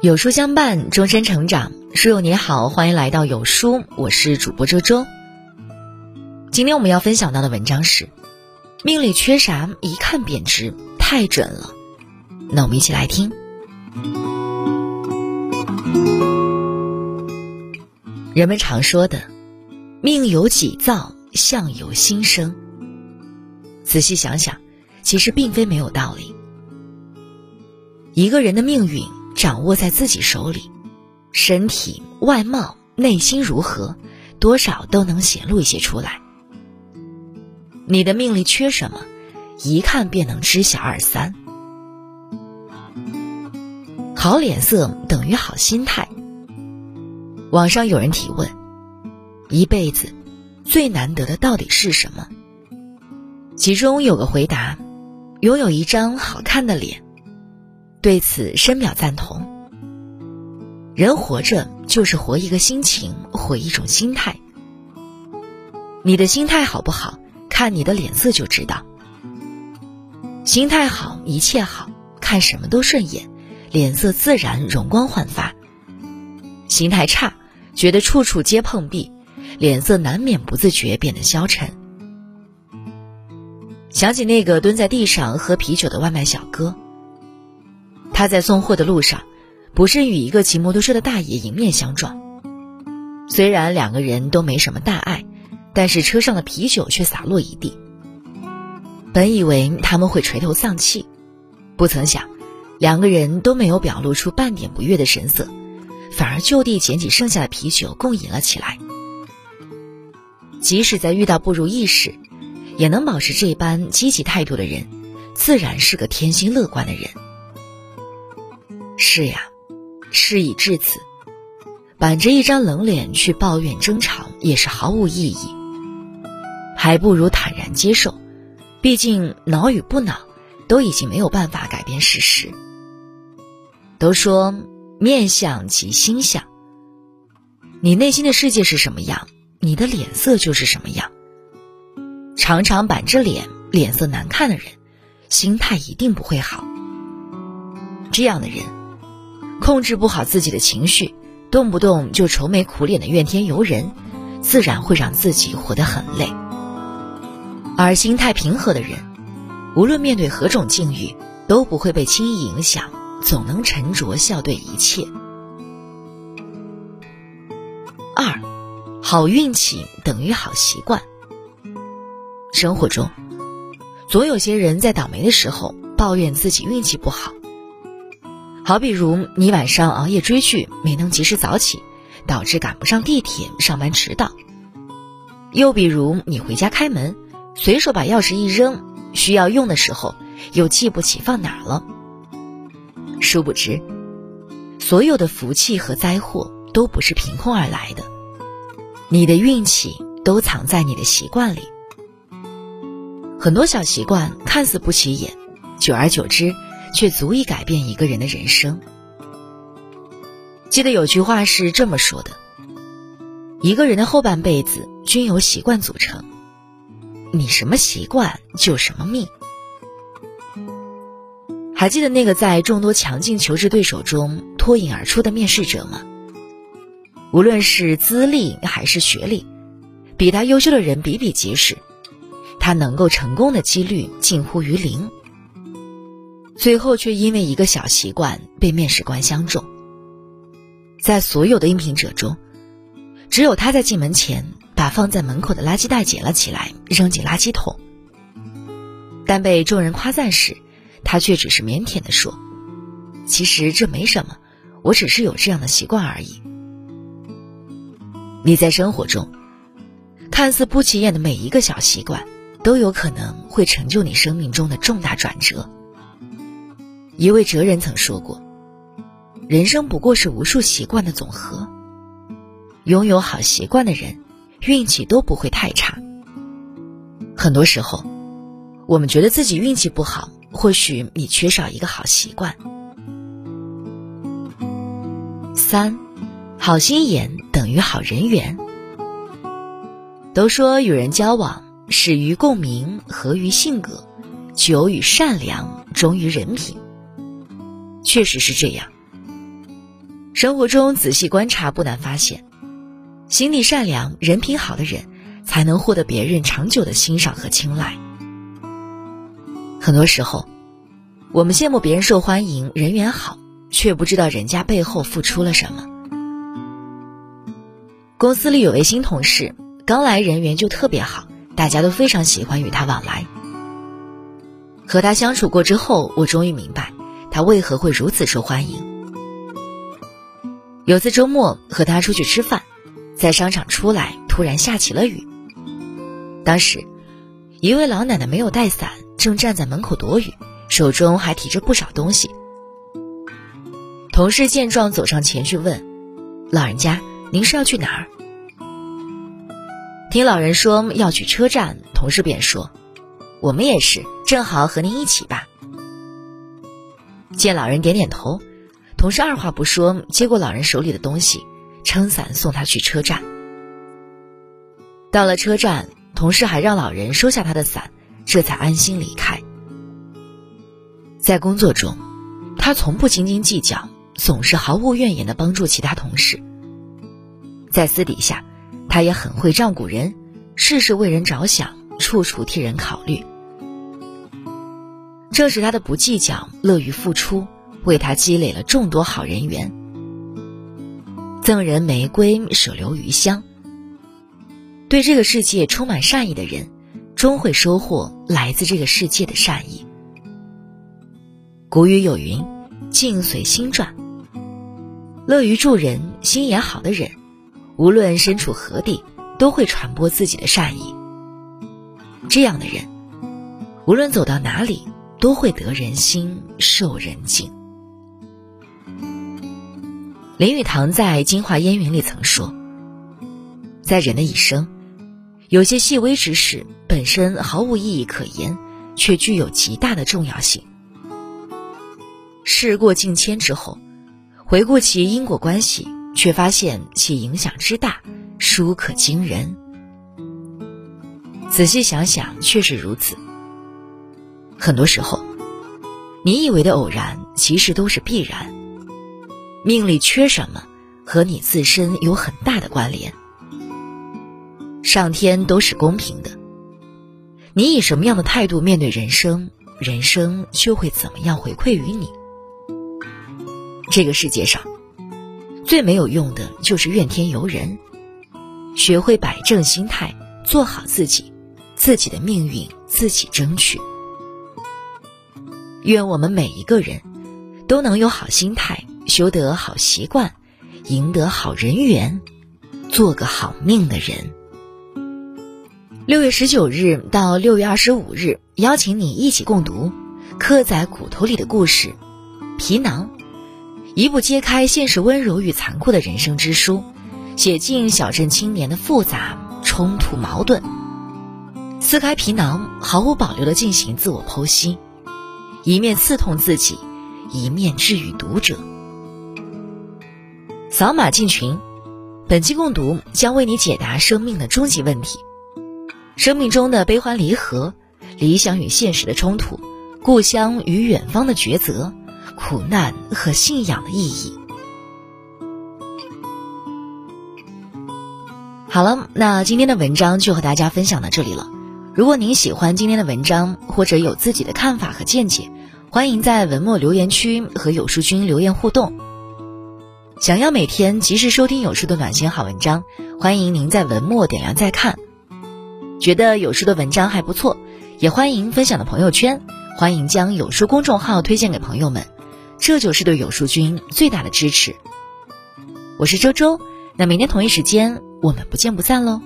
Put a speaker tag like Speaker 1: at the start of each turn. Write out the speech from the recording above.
Speaker 1: 有书相伴，终身成长。书友你好，欢迎来到有书，我是主播周周。今天我们要分享到的文章是：命里缺啥，一看便知，太准了。那我们一起来听。人们常说的“命由己造，相由心生”，仔细想想，其实并非没有道理。一个人的命运。掌握在自己手里，身体、外貌、内心如何，多少都能显露一些出来。你的命里缺什么，一看便能知晓二三。好脸色等于好心态。网上有人提问：一辈子最难得的到底是什么？其中有个回答：拥有一张好看的脸。对此深表赞同。人活着就是活一个心情，活一种心态。你的心态好不好，看你的脸色就知道。心态好，一切好看，什么都顺眼，脸色自然容光焕发。心态差，觉得处处皆碰壁，脸色难免不自觉变得消沉。想起那个蹲在地上喝啤酒的外卖小哥。他在送货的路上，不慎与一个骑摩托车的大爷迎面相撞。虽然两个人都没什么大碍，但是车上的啤酒却洒落一地。本以为他们会垂头丧气，不曾想，两个人都没有表露出半点不悦的神色，反而就地捡起剩下的啤酒共饮了起来。即使在遇到不如意时，也能保持这般积极态度的人，自然是个天性乐观的人。是呀，事已至此，板着一张冷脸去抱怨争吵也是毫无意义，还不如坦然接受。毕竟恼与不恼，都已经没有办法改变事实。都说面相即心相，你内心的世界是什么样，你的脸色就是什么样。常常板着脸、脸色难看的人，心态一定不会好。这样的人。控制不好自己的情绪，动不动就愁眉苦脸的怨天尤人，自然会让自己活得很累。而心态平和的人，无论面对何种境遇，都不会被轻易影响，总能沉着笑对一切。二，好运气等于好习惯。生活中，总有些人在倒霉的时候抱怨自己运气不好。好比如你晚上熬夜追剧没能及时早起，导致赶不上地铁上班迟到；又比如你回家开门，随手把钥匙一扔，需要用的时候又记不起放哪了。殊不知，所有的福气和灾祸都不是凭空而来的，你的运气都藏在你的习惯里。很多小习惯看似不起眼，久而久之。却足以改变一个人的人生。记得有句话是这么说的：一个人的后半辈子均由习惯组成，你什么习惯就什么命。还记得那个在众多强劲求职对手中脱颖而出的面试者吗？无论是资历还是学历，比他优秀的人比比皆是，他能够成功的几率近乎于零。最后却因为一个小习惯被面试官相中。在所有的应聘者中，只有他在进门前把放在门口的垃圾袋捡了起来，扔进垃圾桶。但被众人夸赞时，他却只是腼腆地说：“其实这没什么，我只是有这样的习惯而已。”你在生活中看似不起眼的每一个小习惯，都有可能会成就你生命中的重大转折。一位哲人曾说过：“人生不过是无数习惯的总和。拥有好习惯的人，运气都不会太差。很多时候，我们觉得自己运气不好，或许你缺少一个好习惯。三，好心眼等于好人缘。都说与人交往，始于共鸣，合于性格，久与善良，忠于人品。”确实是这样。生活中仔细观察，不难发现，心地善良、人品好的人，才能获得别人长久的欣赏和青睐。很多时候，我们羡慕别人受欢迎、人缘好，却不知道人家背后付出了什么。公司里有位新同事，刚来人缘就特别好，大家都非常喜欢与他往来。和他相处过之后，我终于明白他为何会如此受欢迎。有次周末和他出去吃饭，在商场出来，突然下起了雨。当时，一位老奶奶没有带伞，正站在门口躲雨，手中还提着不少东西。同事见状走上前去问：“老人家，您是要去哪儿？”听老人说要去车站，同事便说：“我们也是，正好和您一起吧。”见老人点点头。同事二话不说，接过老人手里的东西，撑伞送他去车站。到了车站，同事还让老人收下他的伞，这才安心离开。在工作中，他从不斤斤计较，总是毫无怨言的帮助其他同事。在私底下，他也很会照顾人，事事为人着想，处处替人考虑。正是他的不计较，乐于付出。为他积累了众多好人缘，赠人玫瑰，手留余香。对这个世界充满善意的人，终会收获来自这个世界的善意。古语有云：“境随心转。”乐于助人、心眼好的人，无论身处何地，都会传播自己的善意。这样的人，无论走到哪里，都会得人心、受人敬。林语堂在《京华烟云》里曾说：“在人的一生，有些细微之事本身毫无意义可言，却具有极大的重要性。事过境迁之后，回顾其因果关系，却发现其影响之大，殊可惊人。仔细想想，确实如此。很多时候，你以为的偶然，其实都是必然。”命里缺什么，和你自身有很大的关联。上天都是公平的，你以什么样的态度面对人生，人生就会怎么样回馈于你。这个世界上，最没有用的就是怨天尤人。学会摆正心态，做好自己，自己的命运自己争取。愿我们每一个人，都能有好心态。修得好习惯，赢得好人缘，做个好命的人。六月十九日到六月二十五日，邀请你一起共读《刻在骨头里的故事》——皮囊，一部揭开现实温柔与残酷的人生之书，写尽小镇青年的复杂冲突矛盾。撕开皮囊，毫无保留的进行自我剖析，一面刺痛自己，一面治愈读者。扫码进群，本期共读将为你解答生命的终极问题：生命中的悲欢离合，理想与现实的冲突，故乡与远方的抉择，苦难和信仰的意义。好了，那今天的文章就和大家分享到这里了。如果您喜欢今天的文章，或者有自己的看法和见解，欢迎在文末留言区和有书君留言互动。想要每天及时收听有书的暖心好文章欢迎您在文末点亮再看。觉得有书的文章还不错也欢迎分享到朋友圈欢迎将有书公众号推荐给朋友们。这就是对有书君最大的支持。我是周周那明天同一时间我们不见不散喽。